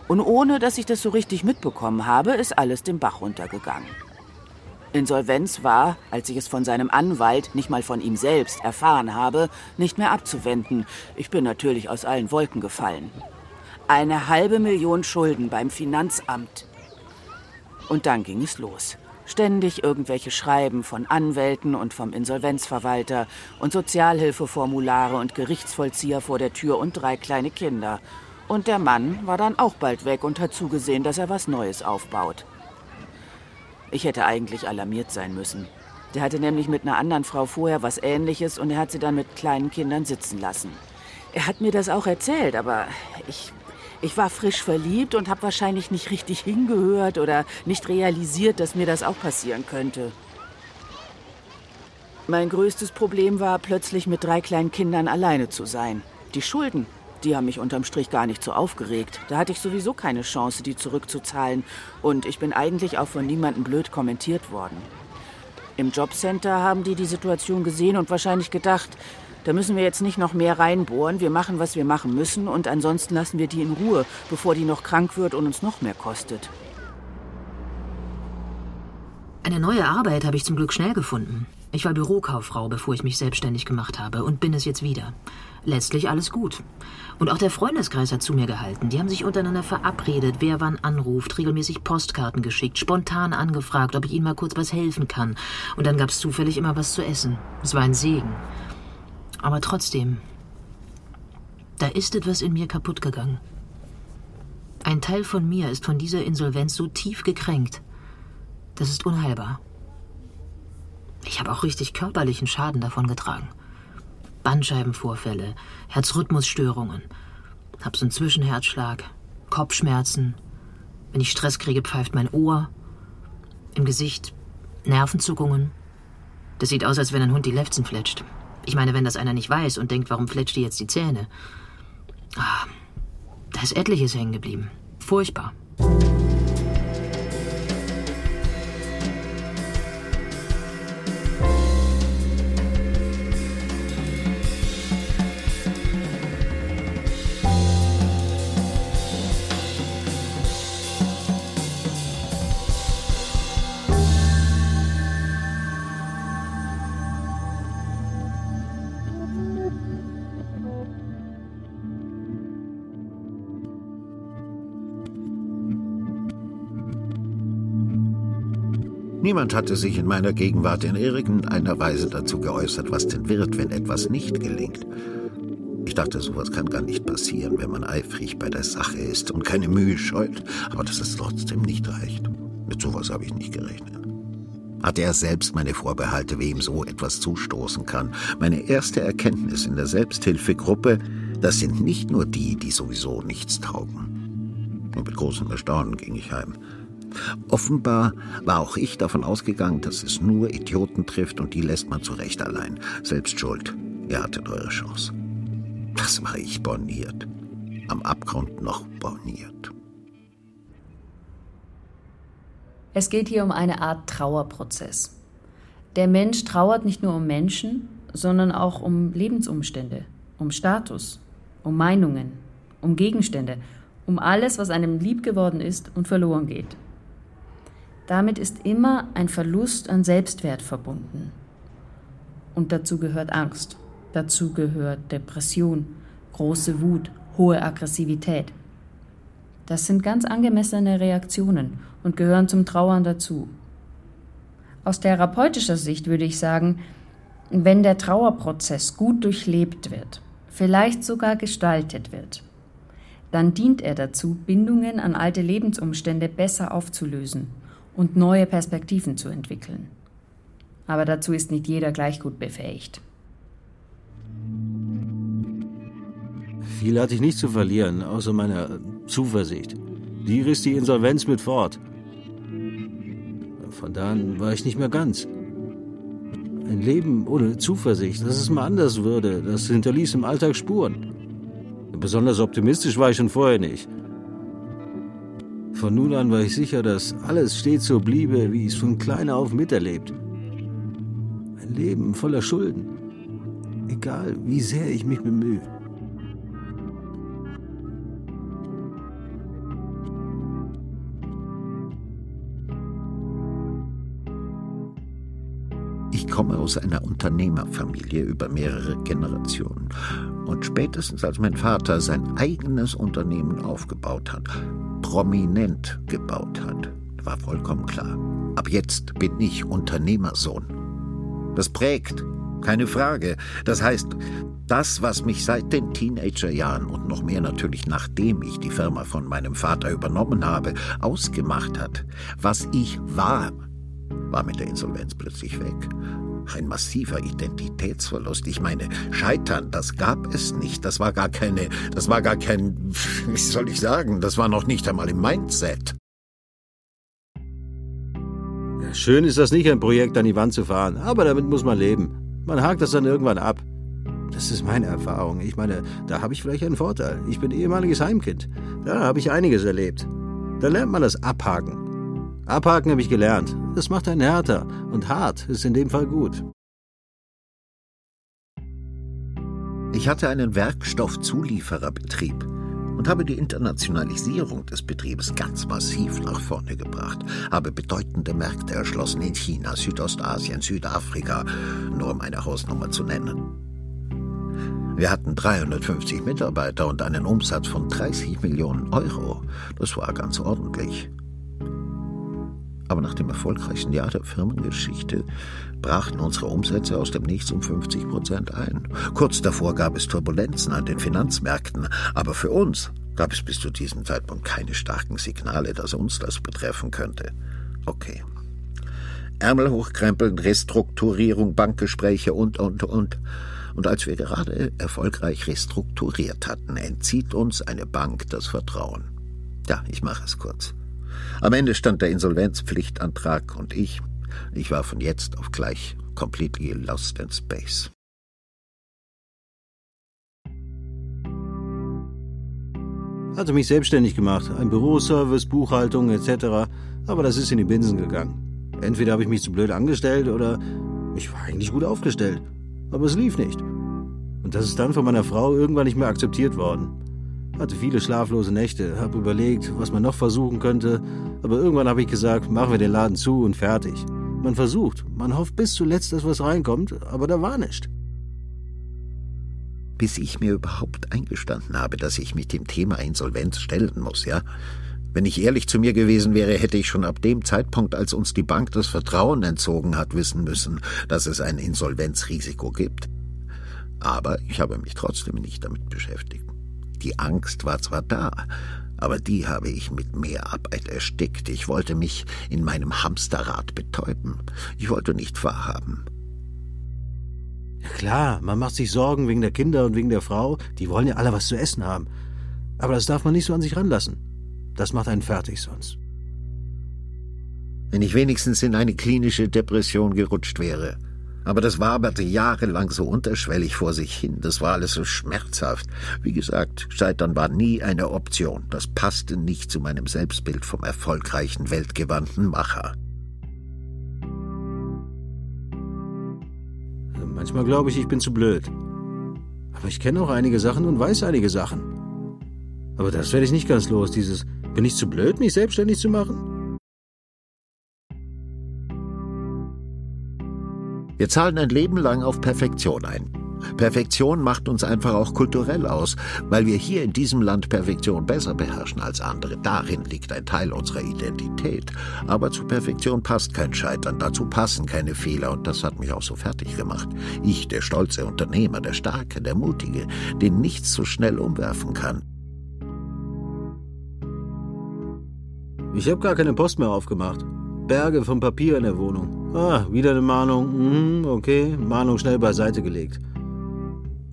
Und ohne dass ich das so richtig mitbekommen habe, ist alles den Bach runtergegangen. Insolvenz war, als ich es von seinem Anwalt, nicht mal von ihm selbst, erfahren habe, nicht mehr abzuwenden. Ich bin natürlich aus allen Wolken gefallen. Eine halbe Million Schulden beim Finanzamt. Und dann ging es los. Ständig irgendwelche Schreiben von Anwälten und vom Insolvenzverwalter und Sozialhilfeformulare und Gerichtsvollzieher vor der Tür und drei kleine Kinder. Und der Mann war dann auch bald weg und hat zugesehen, dass er was Neues aufbaut. Ich hätte eigentlich alarmiert sein müssen. Der hatte nämlich mit einer anderen Frau vorher was Ähnliches und er hat sie dann mit kleinen Kindern sitzen lassen. Er hat mir das auch erzählt, aber ich, ich war frisch verliebt und habe wahrscheinlich nicht richtig hingehört oder nicht realisiert, dass mir das auch passieren könnte. Mein größtes Problem war, plötzlich mit drei kleinen Kindern alleine zu sein. Die Schulden, die haben mich unterm Strich gar nicht so aufgeregt. Da hatte ich sowieso keine Chance, die zurückzuzahlen. Und ich bin eigentlich auch von niemandem blöd kommentiert worden. Im Jobcenter haben die die Situation gesehen und wahrscheinlich gedacht, da müssen wir jetzt nicht noch mehr reinbohren. Wir machen, was wir machen müssen und ansonsten lassen wir die in Ruhe, bevor die noch krank wird und uns noch mehr kostet. Eine neue Arbeit habe ich zum Glück schnell gefunden. Ich war Bürokauffrau, bevor ich mich selbstständig gemacht habe und bin es jetzt wieder. Letztlich alles gut. Und auch der Freundeskreis hat zu mir gehalten. Die haben sich untereinander verabredet, wer wann anruft, regelmäßig Postkarten geschickt, spontan angefragt, ob ich ihnen mal kurz was helfen kann. Und dann gab es zufällig immer was zu essen. Es war ein Segen. Aber trotzdem, da ist etwas in mir kaputt gegangen. Ein Teil von mir ist von dieser Insolvenz so tief gekränkt. Das ist unheilbar. Ich habe auch richtig körperlichen Schaden davon getragen. Bandscheibenvorfälle, Herzrhythmusstörungen, hab so einen Zwischenherzschlag, Kopfschmerzen. Wenn ich Stress kriege, pfeift mein Ohr. Im Gesicht Nervenzuckungen. Das sieht aus, als wenn ein Hund die Lefzen fletscht. Ich meine, wenn das einer nicht weiß und denkt, warum fletscht die jetzt die Zähne? Ah, da ist etliches hängen geblieben. Furchtbar. Niemand hatte sich in meiner Gegenwart in irgendeiner Weise dazu geäußert, was denn wird, wenn etwas nicht gelingt. Ich dachte, sowas kann gar nicht passieren, wenn man eifrig bei der Sache ist und keine Mühe scheut, aber dass es trotzdem nicht reicht. Mit sowas habe ich nicht gerechnet. Hatte er selbst meine Vorbehalte, wem so etwas zustoßen kann. Meine erste Erkenntnis in der Selbsthilfegruppe, das sind nicht nur die, die sowieso nichts taugen. Und mit großem Erstaunen ging ich heim. Offenbar war auch ich davon ausgegangen, dass es nur Idioten trifft und die lässt man zurecht allein. Selbst schuld. Ihr hattet eure Chance. Das war ich borniert. Am Abgrund noch borniert. Es geht hier um eine Art Trauerprozess. Der Mensch trauert nicht nur um Menschen, sondern auch um Lebensumstände, um Status, um Meinungen, um Gegenstände, um alles, was einem lieb geworden ist und verloren geht. Damit ist immer ein Verlust an Selbstwert verbunden. Und dazu gehört Angst, dazu gehört Depression, große Wut, hohe Aggressivität. Das sind ganz angemessene Reaktionen und gehören zum Trauern dazu. Aus therapeutischer Sicht würde ich sagen, wenn der Trauerprozess gut durchlebt wird, vielleicht sogar gestaltet wird, dann dient er dazu, Bindungen an alte Lebensumstände besser aufzulösen und neue Perspektiven zu entwickeln. Aber dazu ist nicht jeder gleich gut befähigt. Viel hatte ich nicht zu verlieren, außer meiner Zuversicht. Die riss die Insolvenz mit fort. Von da an war ich nicht mehr ganz. Ein Leben ohne Zuversicht, dass es mal anders würde, das hinterließ im Alltag Spuren. Besonders optimistisch war ich schon vorher nicht. Von nun an war ich sicher, dass alles stets so bliebe, wie ich es von klein auf miterlebt. Ein Leben voller Schulden. Egal, wie sehr ich mich bemühe. Ich komme aus einer Unternehmerfamilie über mehrere Generationen. Und spätestens als mein Vater sein eigenes Unternehmen aufgebaut hat, prominent gebaut hat, war vollkommen klar. Ab jetzt bin ich Unternehmersohn. Das prägt, keine Frage. Das heißt, das, was mich seit den Teenagerjahren und noch mehr natürlich nachdem ich die Firma von meinem Vater übernommen habe, ausgemacht hat, was ich war, war mit der Insolvenz plötzlich weg. Ein massiver Identitätsverlust. Ich meine, Scheitern, das gab es nicht. Das war gar keine, das war gar kein, wie soll ich sagen, das war noch nicht einmal im Mindset. Schön ist das nicht, ein Projekt an die Wand zu fahren, aber damit muss man leben. Man hakt das dann irgendwann ab. Das ist meine Erfahrung. Ich meine, da habe ich vielleicht einen Vorteil. Ich bin ehemaliges Heimkind. Da habe ich einiges erlebt. Da lernt man das Abhaken. Abhaken habe ich gelernt. Das macht einen härter. Und hart ist in dem Fall gut. Ich hatte einen Werkstoffzuliefererbetrieb und habe die Internationalisierung des Betriebes ganz massiv nach vorne gebracht, habe bedeutende Märkte erschlossen in China, Südostasien, Südafrika, nur um eine Hausnummer zu nennen. Wir hatten 350 Mitarbeiter und einen Umsatz von 30 Millionen Euro. Das war ganz ordentlich. Aber nach dem erfolgreichsten Jahr der Firmengeschichte brachten unsere Umsätze aus dem Nichts um 50 Prozent ein. Kurz davor gab es Turbulenzen an den Finanzmärkten, aber für uns gab es bis zu diesem Zeitpunkt keine starken Signale, dass uns das betreffen könnte. Okay. Ärmel hochkrempeln, Restrukturierung, Bankgespräche und, und, und. Und als wir gerade erfolgreich restrukturiert hatten, entzieht uns eine Bank das Vertrauen. Ja, ich mache es kurz. Am Ende stand der Insolvenzpflichtantrag und ich, ich war von jetzt auf gleich completely lost in space. Hatte mich selbstständig gemacht, ein Büroservice, Buchhaltung etc., aber das ist in die Binsen gegangen. Entweder habe ich mich zu blöd angestellt oder ich war eigentlich gut aufgestellt, aber es lief nicht. Und das ist dann von meiner Frau irgendwann nicht mehr akzeptiert worden. Hatte viele schlaflose Nächte, habe überlegt, was man noch versuchen könnte, aber irgendwann habe ich gesagt, machen wir den Laden zu und fertig. Man versucht, man hofft bis zuletzt, dass was reinkommt, aber da war nichts. Bis ich mir überhaupt eingestanden habe, dass ich mich dem Thema Insolvenz stellen muss, ja? Wenn ich ehrlich zu mir gewesen wäre, hätte ich schon ab dem Zeitpunkt, als uns die Bank das Vertrauen entzogen hat, wissen müssen, dass es ein Insolvenzrisiko gibt. Aber ich habe mich trotzdem nicht damit beschäftigt. Die Angst war zwar da, aber die habe ich mit mehr Arbeit erstickt. Ich wollte mich in meinem Hamsterrad betäuben. Ich wollte nicht wahrhaben. Ja klar, man macht sich Sorgen wegen der Kinder und wegen der Frau. Die wollen ja alle was zu essen haben. Aber das darf man nicht so an sich ranlassen. Das macht einen fertig sonst. Wenn ich wenigstens in eine klinische Depression gerutscht wäre. Aber das waberte jahrelang so unterschwellig vor sich hin. Das war alles so schmerzhaft. Wie gesagt, Scheitern war nie eine Option. Das passte nicht zu meinem Selbstbild vom erfolgreichen, weltgewandten Macher. Manchmal glaube ich, ich bin zu blöd. Aber ich kenne auch einige Sachen und weiß einige Sachen. Aber das werde ich nicht ganz los, dieses bin ich zu blöd, mich selbstständig zu machen? Wir zahlen ein Leben lang auf Perfektion ein. Perfektion macht uns einfach auch kulturell aus, weil wir hier in diesem Land Perfektion besser beherrschen als andere. Darin liegt ein Teil unserer Identität. Aber zu Perfektion passt kein Scheitern, dazu passen keine Fehler und das hat mich auch so fertig gemacht. Ich, der stolze Unternehmer, der Starke, der Mutige, den nichts so schnell umwerfen kann. Ich habe gar keine Post mehr aufgemacht. Berge von Papier in der Wohnung. Ah, wieder eine Mahnung. Mhm, okay, Mahnung schnell beiseite gelegt.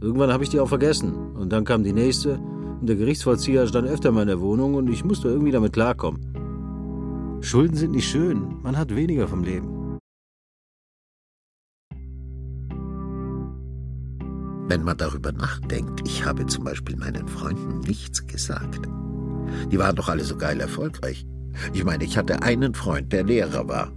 Irgendwann habe ich die auch vergessen. Und dann kam die nächste. Und der Gerichtsvollzieher stand öfter mal in der Wohnung und ich musste irgendwie damit klarkommen. Schulden sind nicht schön. Man hat weniger vom Leben. Wenn man darüber nachdenkt, ich habe zum Beispiel meinen Freunden nichts gesagt. Die waren doch alle so geil erfolgreich. Ich meine, ich hatte einen Freund, der Lehrer war.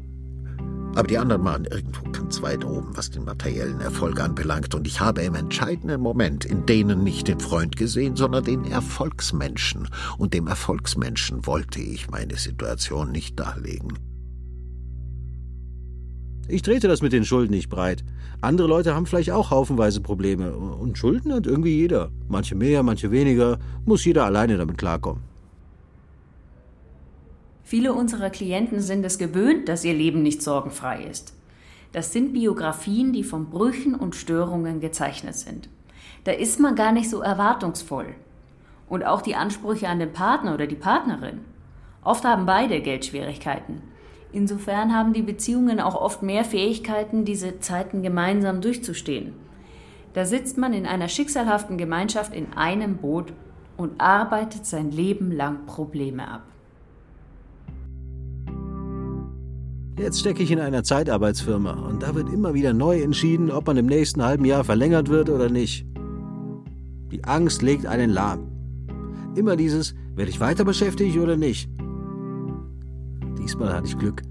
Aber die anderen waren irgendwo ganz weit oben, was den materiellen Erfolg anbelangt. Und ich habe im entscheidenden Moment in denen nicht den Freund gesehen, sondern den Erfolgsmenschen. Und dem Erfolgsmenschen wollte ich meine Situation nicht darlegen. Ich trete das mit den Schulden nicht breit. Andere Leute haben vielleicht auch haufenweise Probleme. Und Schulden hat irgendwie jeder. Manche mehr, manche weniger. Muss jeder alleine damit klarkommen. Viele unserer Klienten sind es gewöhnt, dass ihr Leben nicht sorgenfrei ist. Das sind Biografien, die von Brüchen und Störungen gezeichnet sind. Da ist man gar nicht so erwartungsvoll. Und auch die Ansprüche an den Partner oder die Partnerin. Oft haben beide Geldschwierigkeiten. Insofern haben die Beziehungen auch oft mehr Fähigkeiten, diese Zeiten gemeinsam durchzustehen. Da sitzt man in einer schicksalhaften Gemeinschaft in einem Boot und arbeitet sein Leben lang Probleme ab. Jetzt stecke ich in einer Zeitarbeitsfirma und da wird immer wieder neu entschieden, ob man im nächsten halben Jahr verlängert wird oder nicht. Die Angst legt einen lahm. Immer dieses, werde ich weiter beschäftigt oder nicht? Diesmal hatte ich Glück.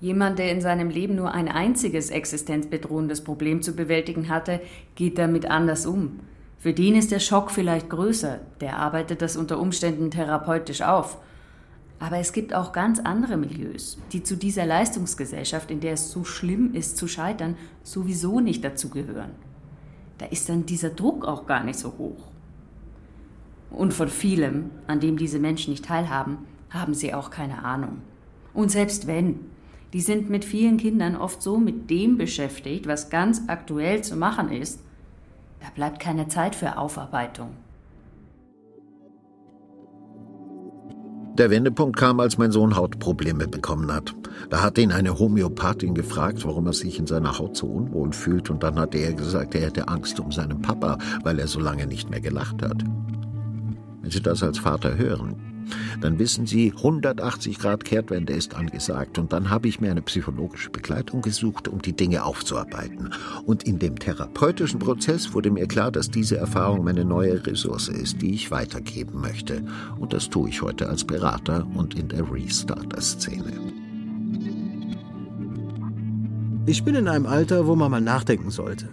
Jemand, der in seinem Leben nur ein einziges existenzbedrohendes Problem zu bewältigen hatte, geht damit anders um. Für den ist der Schock vielleicht größer, der arbeitet das unter Umständen therapeutisch auf. Aber es gibt auch ganz andere Milieus, die zu dieser Leistungsgesellschaft, in der es so schlimm ist zu scheitern, sowieso nicht dazugehören. Da ist dann dieser Druck auch gar nicht so hoch. Und von vielem, an dem diese Menschen nicht teilhaben, haben sie auch keine Ahnung. Und selbst wenn, die sind mit vielen Kindern oft so mit dem beschäftigt, was ganz aktuell zu machen ist, da bleibt keine Zeit für Aufarbeitung. Der Wendepunkt kam, als mein Sohn Hautprobleme bekommen hat. Da hat ihn eine Homöopathin gefragt, warum er sich in seiner Haut so unwohl fühlt, und dann hat er gesagt, er hätte Angst um seinen Papa, weil er so lange nicht mehr gelacht hat. Wenn Sie das als Vater hören, dann wissen Sie, 180 Grad Kehrtwende ist angesagt. Und dann habe ich mir eine psychologische Begleitung gesucht, um die Dinge aufzuarbeiten. Und in dem therapeutischen Prozess wurde mir klar, dass diese Erfahrung meine neue Ressource ist, die ich weitergeben möchte. Und das tue ich heute als Berater und in der Restarter-Szene. Ich bin in einem Alter, wo man mal nachdenken sollte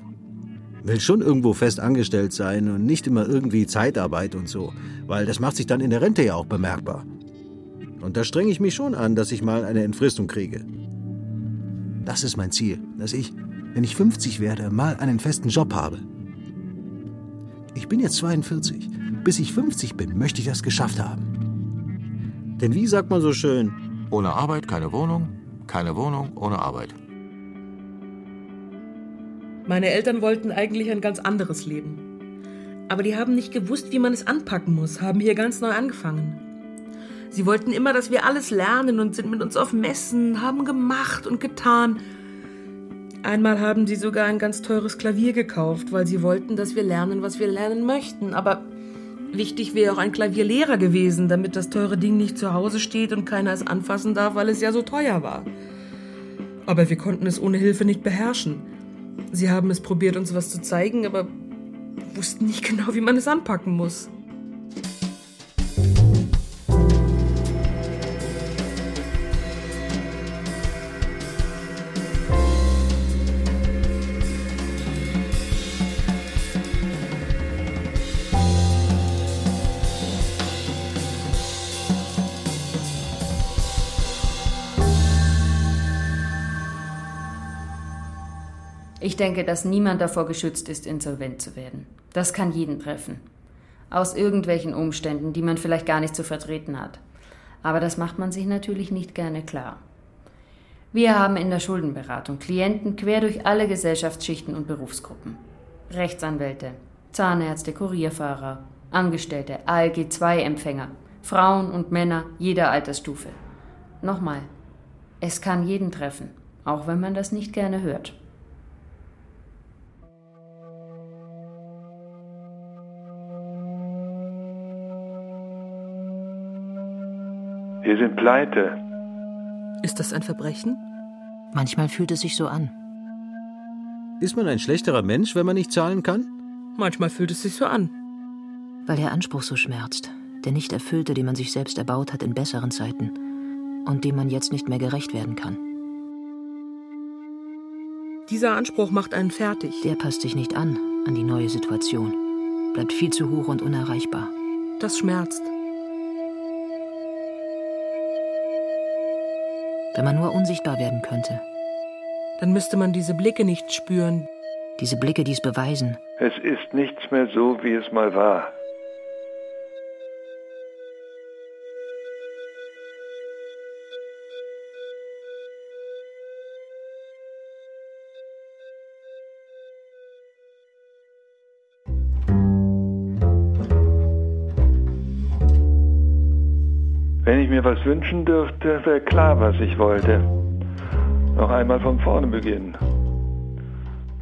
will schon irgendwo fest angestellt sein und nicht immer irgendwie Zeitarbeit und so, weil das macht sich dann in der Rente ja auch bemerkbar. Und da strenge ich mich schon an, dass ich mal eine Entfristung kriege. Das ist mein Ziel, dass ich, wenn ich 50 werde, mal einen festen Job habe. Ich bin jetzt 42. Bis ich 50 bin, möchte ich das geschafft haben. Denn wie sagt man so schön? Ohne Arbeit keine Wohnung, keine Wohnung ohne Arbeit. Meine Eltern wollten eigentlich ein ganz anderes Leben. Aber die haben nicht gewusst, wie man es anpacken muss, haben hier ganz neu angefangen. Sie wollten immer, dass wir alles lernen und sind mit uns auf Messen, haben gemacht und getan. Einmal haben sie sogar ein ganz teures Klavier gekauft, weil sie wollten, dass wir lernen, was wir lernen möchten. Aber wichtig wäre auch ein Klavierlehrer gewesen, damit das teure Ding nicht zu Hause steht und keiner es anfassen darf, weil es ja so teuer war. Aber wir konnten es ohne Hilfe nicht beherrschen. Sie haben es probiert, uns was zu zeigen, aber wussten nicht genau, wie man es anpacken muss. Ich denke, dass niemand davor geschützt ist, insolvent zu werden. Das kann jeden treffen. Aus irgendwelchen Umständen, die man vielleicht gar nicht zu vertreten hat. Aber das macht man sich natürlich nicht gerne klar. Wir haben in der Schuldenberatung Klienten quer durch alle Gesellschaftsschichten und Berufsgruppen. Rechtsanwälte, Zahnärzte, Kurierfahrer, Angestellte, ALG-2-Empfänger, Frauen und Männer jeder Altersstufe. Nochmal, es kann jeden treffen, auch wenn man das nicht gerne hört. Wir sind pleite. Ist das ein Verbrechen? Manchmal fühlt es sich so an. Ist man ein schlechterer Mensch, wenn man nicht zahlen kann? Manchmal fühlt es sich so an. Weil der Anspruch so schmerzt. Der nicht erfüllte, den man sich selbst erbaut hat in besseren Zeiten. Und dem man jetzt nicht mehr gerecht werden kann. Dieser Anspruch macht einen fertig. Der passt sich nicht an, an die neue Situation. Bleibt viel zu hoch und unerreichbar. Das schmerzt. Wenn man nur unsichtbar werden könnte. Dann müsste man diese Blicke nicht spüren. Diese Blicke, die es beweisen. Es ist nichts mehr so, wie es mal war. Ich mir was wünschen dürfte, wäre klar, was ich wollte. Noch einmal von vorne beginnen.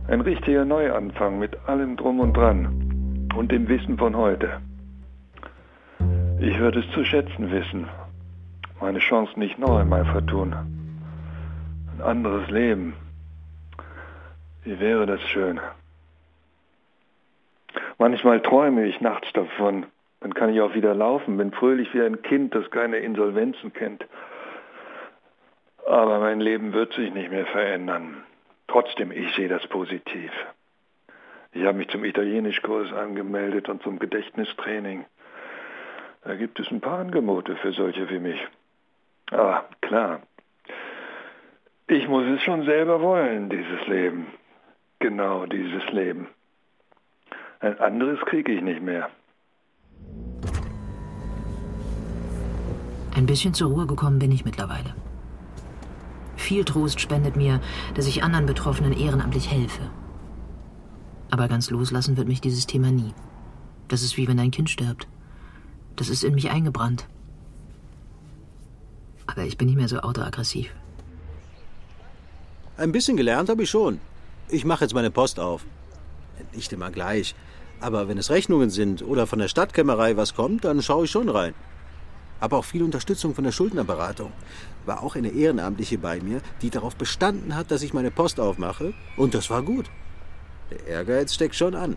Ein richtiger Neuanfang mit allem drum und dran und dem Wissen von heute. Ich würde es zu schätzen wissen. Meine Chancen nicht noch einmal vertun. Ein anderes Leben. Wie wäre das schön. Manchmal träume ich nachts davon, dann kann ich auch wieder laufen, bin fröhlich wie ein Kind, das keine Insolvenzen kennt. Aber mein Leben wird sich nicht mehr verändern. Trotzdem, ich sehe das positiv. Ich habe mich zum Italienischkurs angemeldet und zum Gedächtnistraining. Da gibt es ein paar Angebote für solche wie mich. Ah, klar. Ich muss es schon selber wollen, dieses Leben. Genau dieses Leben. Ein anderes kriege ich nicht mehr. Ein bisschen zur Ruhe gekommen bin ich mittlerweile. Viel Trost spendet mir, dass ich anderen Betroffenen ehrenamtlich helfe. Aber ganz loslassen wird mich dieses Thema nie. Das ist wie wenn ein Kind stirbt. Das ist in mich eingebrannt. Aber ich bin nicht mehr so autoaggressiv. Ein bisschen gelernt habe ich schon. Ich mache jetzt meine Post auf. Nicht immer gleich. Aber wenn es Rechnungen sind oder von der Stadtkämmerei was kommt, dann schaue ich schon rein. Habe auch viel Unterstützung von der Schuldnerberatung. War auch eine Ehrenamtliche bei mir, die darauf bestanden hat, dass ich meine Post aufmache. Und das war gut. Der Ehrgeiz steckt schon an.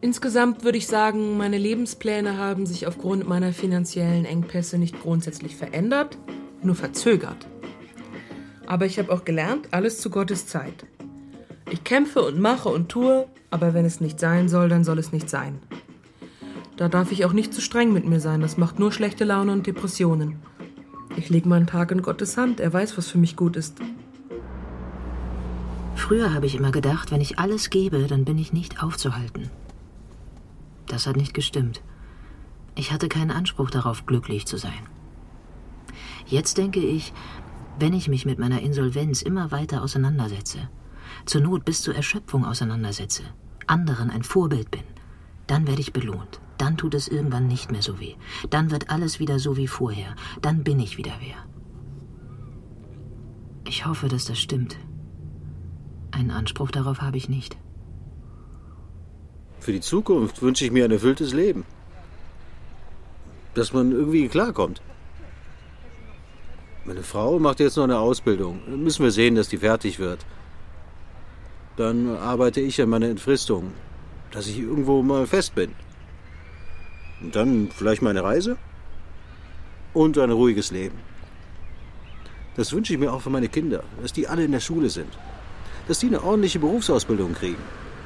Insgesamt würde ich sagen, meine Lebenspläne haben sich aufgrund meiner finanziellen Engpässe nicht grundsätzlich verändert, nur verzögert. Aber ich habe auch gelernt, alles zu Gottes Zeit. Ich kämpfe und mache und tue, aber wenn es nicht sein soll, dann soll es nicht sein. Da darf ich auch nicht zu streng mit mir sein, das macht nur schlechte Laune und Depressionen. Ich lege meinen Tag in Gottes Hand, er weiß, was für mich gut ist. Früher habe ich immer gedacht, wenn ich alles gebe, dann bin ich nicht aufzuhalten. Das hat nicht gestimmt. Ich hatte keinen Anspruch darauf, glücklich zu sein. Jetzt denke ich, wenn ich mich mit meiner Insolvenz immer weiter auseinandersetze, zur Not bis zur Erschöpfung auseinandersetze, anderen ein Vorbild bin, dann werde ich belohnt. Dann tut es irgendwann nicht mehr so weh. Dann wird alles wieder so wie vorher. Dann bin ich wieder wer. Ich hoffe, dass das stimmt. Einen Anspruch darauf habe ich nicht. Für die Zukunft wünsche ich mir ein erfülltes Leben. Dass man irgendwie klarkommt. Meine Frau macht jetzt noch eine Ausbildung. Müssen wir sehen, dass die fertig wird. Dann arbeite ich an meiner Entfristung, dass ich irgendwo mal fest bin. Und dann vielleicht meine Reise und ein ruhiges Leben. Das wünsche ich mir auch für meine Kinder, dass die alle in der Schule sind. Dass die eine ordentliche Berufsausbildung kriegen,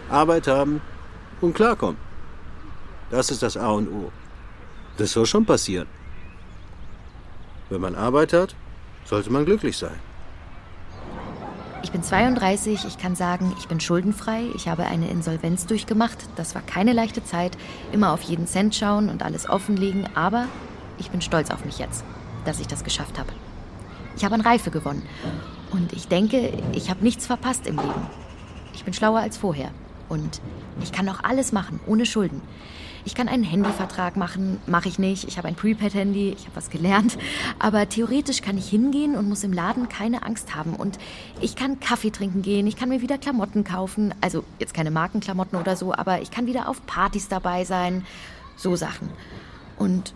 Arbeit haben und klarkommen. Das ist das A und O. Das soll schon passieren. Wenn man Arbeit hat, sollte man glücklich sein. Ich bin 32, ich kann sagen, ich bin schuldenfrei, ich habe eine Insolvenz durchgemacht. Das war keine leichte Zeit, immer auf jeden Cent schauen und alles offenlegen, aber ich bin stolz auf mich jetzt, dass ich das geschafft habe. Ich habe an Reife gewonnen und ich denke, ich habe nichts verpasst im Leben. Ich bin schlauer als vorher und ich kann auch alles machen, ohne Schulden. Ich kann einen Handyvertrag machen, mache ich nicht. Ich habe ein Prepaid-Handy, ich habe was gelernt. Aber theoretisch kann ich hingehen und muss im Laden keine Angst haben. Und ich kann Kaffee trinken gehen, ich kann mir wieder Klamotten kaufen. Also jetzt keine Markenklamotten oder so, aber ich kann wieder auf Partys dabei sein. So Sachen. Und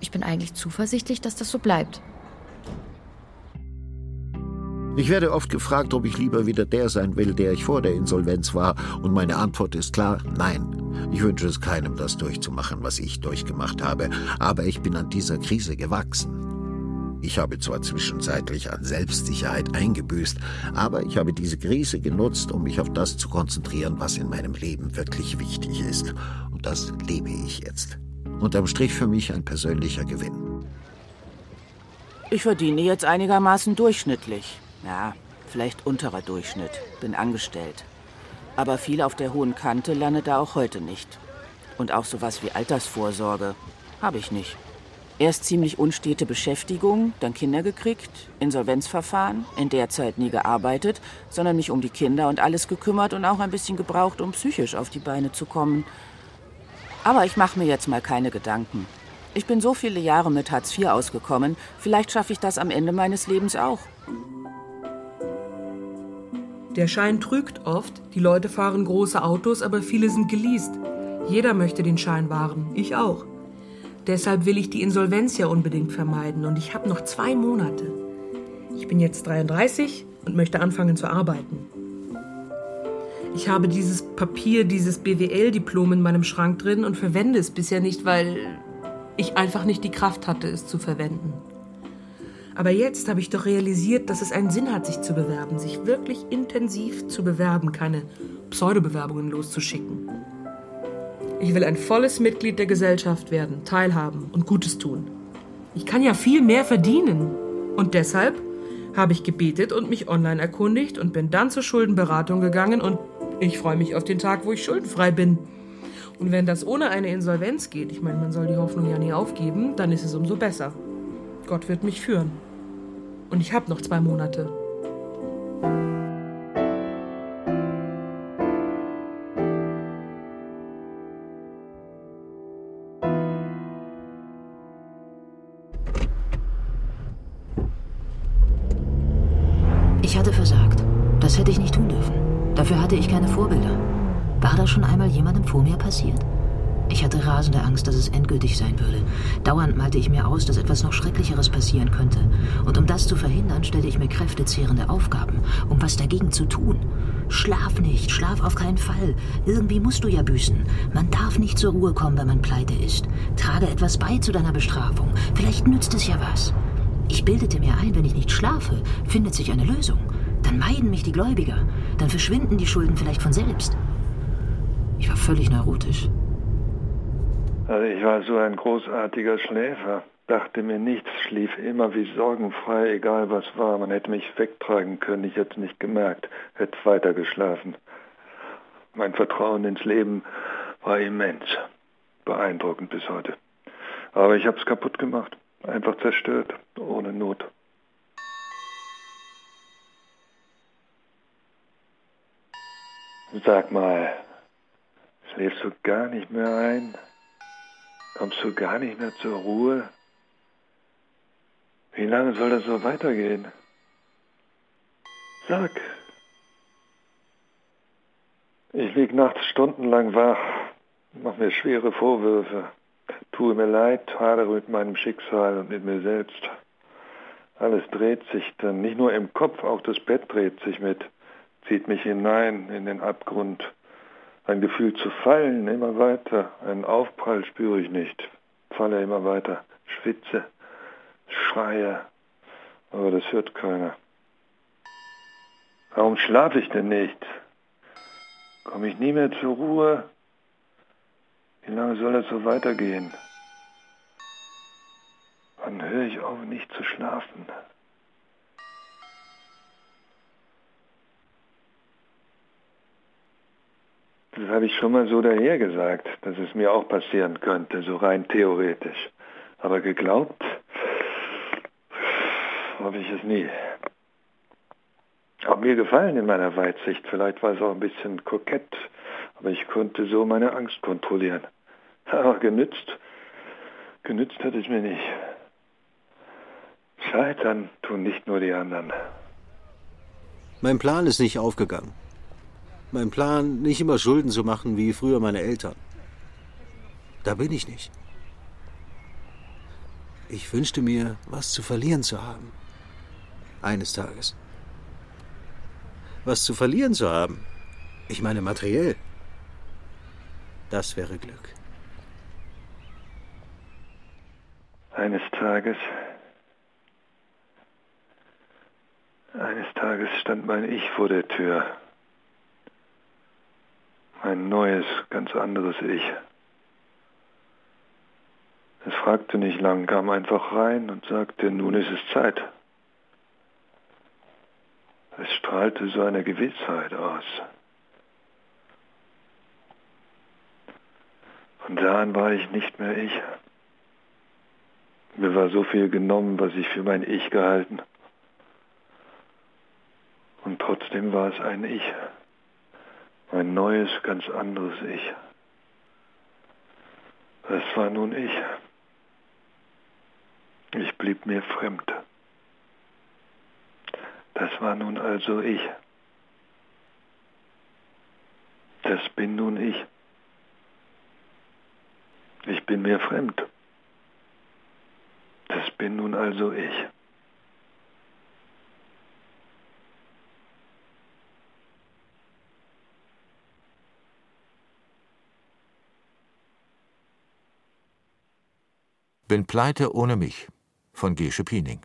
ich bin eigentlich zuversichtlich, dass das so bleibt. Ich werde oft gefragt, ob ich lieber wieder der sein will, der ich vor der Insolvenz war, und meine Antwort ist klar, nein. Ich wünsche es keinem, das durchzumachen, was ich durchgemacht habe, aber ich bin an dieser Krise gewachsen. Ich habe zwar zwischenzeitlich an Selbstsicherheit eingebüßt, aber ich habe diese Krise genutzt, um mich auf das zu konzentrieren, was in meinem Leben wirklich wichtig ist. Und das lebe ich jetzt. Unterm Strich für mich ein persönlicher Gewinn. Ich verdiene jetzt einigermaßen durchschnittlich. Ja, vielleicht unterer Durchschnitt. Bin angestellt. Aber viel auf der hohen Kante landet da auch heute nicht. Und auch sowas wie Altersvorsorge habe ich nicht. Erst ziemlich unstete Beschäftigung, dann Kinder gekriegt, Insolvenzverfahren, in der Zeit nie gearbeitet, sondern mich um die Kinder und alles gekümmert und auch ein bisschen gebraucht, um psychisch auf die Beine zu kommen. Aber ich mache mir jetzt mal keine Gedanken. Ich bin so viele Jahre mit Hartz IV ausgekommen, vielleicht schaffe ich das am Ende meines Lebens auch. Der Schein trügt oft. Die Leute fahren große Autos, aber viele sind geleast. Jeder möchte den Schein wahren. Ich auch. Deshalb will ich die Insolvenz ja unbedingt vermeiden. Und ich habe noch zwei Monate. Ich bin jetzt 33 und möchte anfangen zu arbeiten. Ich habe dieses Papier, dieses BWL-Diplom in meinem Schrank drin und verwende es bisher nicht, weil ich einfach nicht die Kraft hatte, es zu verwenden. Aber jetzt habe ich doch realisiert, dass es einen Sinn hat, sich zu bewerben, sich wirklich intensiv zu bewerben, keine Pseudobewerbungen loszuschicken. Ich will ein volles Mitglied der Gesellschaft werden, teilhaben und Gutes tun. Ich kann ja viel mehr verdienen. Und deshalb habe ich gebetet und mich online erkundigt und bin dann zur Schuldenberatung gegangen und ich freue mich auf den Tag, wo ich schuldenfrei bin. Und wenn das ohne eine Insolvenz geht, ich meine, man soll die Hoffnung ja nie aufgeben, dann ist es umso besser. Gott wird mich führen. Und ich habe noch zwei Monate. Ich hatte versagt. Das hätte ich nicht tun dürfen. Dafür hatte ich keine Vorbilder. War das schon einmal jemandem vor mir passiert? Ich hatte rasende Angst, dass es endgültig sein würde. Dauernd malte ich mir aus, dass etwas noch Schrecklicheres passieren könnte. Und um das zu verhindern, stellte ich mir kräftezehrende Aufgaben, um was dagegen zu tun. Schlaf nicht, schlaf auf keinen Fall. Irgendwie musst du ja büßen. Man darf nicht zur Ruhe kommen, wenn man pleite ist. Trage etwas bei zu deiner Bestrafung. Vielleicht nützt es ja was. Ich bildete mir ein, wenn ich nicht schlafe, findet sich eine Lösung. Dann meiden mich die Gläubiger. Dann verschwinden die Schulden vielleicht von selbst. Ich war völlig neurotisch. Also ich war so ein großartiger Schläfer, dachte mir nichts, schlief immer wie sorgenfrei, egal was war. Man hätte mich wegtragen können, ich hätte es nicht gemerkt, hätte weiter geschlafen. Mein Vertrauen ins Leben war immens, beeindruckend bis heute. Aber ich habe es kaputt gemacht, einfach zerstört, ohne Not. Sag mal, schläfst du gar nicht mehr ein? Kommst du gar nicht mehr zur Ruhe? Wie lange soll das so weitergehen? Sag. Ich lieg nachts stundenlang wach, mach mir schwere Vorwürfe, tue mir leid, hadere mit meinem Schicksal und mit mir selbst. Alles dreht sich dann, nicht nur im Kopf, auch das Bett dreht sich mit, zieht mich hinein in den Abgrund. Ein Gefühl zu fallen, immer weiter, einen Aufprall spüre ich nicht, falle immer weiter, schwitze, schreie, aber das hört keiner. Warum schlafe ich denn nicht? Komme ich nie mehr zur Ruhe? Wie lange soll das so weitergehen? Wann höre ich auf, nicht zu schlafen? Das habe ich schon mal so daher gesagt, dass es mir auch passieren könnte, so rein theoretisch. Aber geglaubt habe ich es nie. Hat mir gefallen in meiner Weitsicht. Vielleicht war es auch ein bisschen kokett, aber ich konnte so meine Angst kontrollieren. Aber genützt, genützt hat es mir nicht. Scheitern tun nicht nur die anderen. Mein Plan ist nicht aufgegangen. Mein Plan, nicht immer Schulden zu machen wie früher meine Eltern. Da bin ich nicht. Ich wünschte mir, was zu verlieren zu haben. Eines Tages. Was zu verlieren zu haben. Ich meine materiell. Das wäre Glück. Eines Tages Eines Tages stand mein Ich vor der Tür. Ein neues, ganz anderes Ich. Es fragte nicht lang, kam einfach rein und sagte, nun ist es Zeit. Es strahlte so eine Gewissheit aus. Von da an war ich nicht mehr ich. Mir war so viel genommen, was ich für mein Ich gehalten. Und trotzdem war es ein Ich, ein neues, ganz anderes Ich. Das war nun ich. Ich blieb mir fremd. Das war nun also ich. Das bin nun ich. Ich bin mir fremd. Das bin nun also ich. Bin pleite ohne mich von Gesche Piening.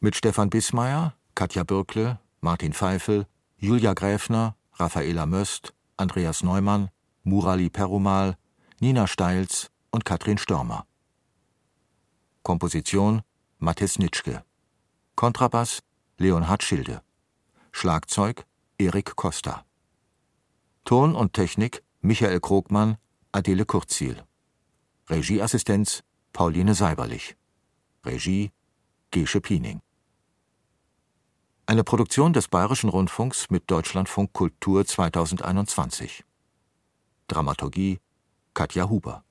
Mit Stefan Bismeier, Katja Bürkle, Martin Pfeifel, Julia Gräfner, Raffaela Möst, Andreas Neumann, Murali Perumal, Nina Steils und Katrin Störmer. Komposition Mathis Nitschke. Kontrabass Leonhard Schilde. Schlagzeug Erik Costa. Ton und Technik Michael Krogmann, Adele Kurzziel. Regieassistenz Pauline Seiberlich. Regie Gesche Piening. Eine Produktion des Bayerischen Rundfunks mit Deutschlandfunk Kultur 2021. Dramaturgie Katja Huber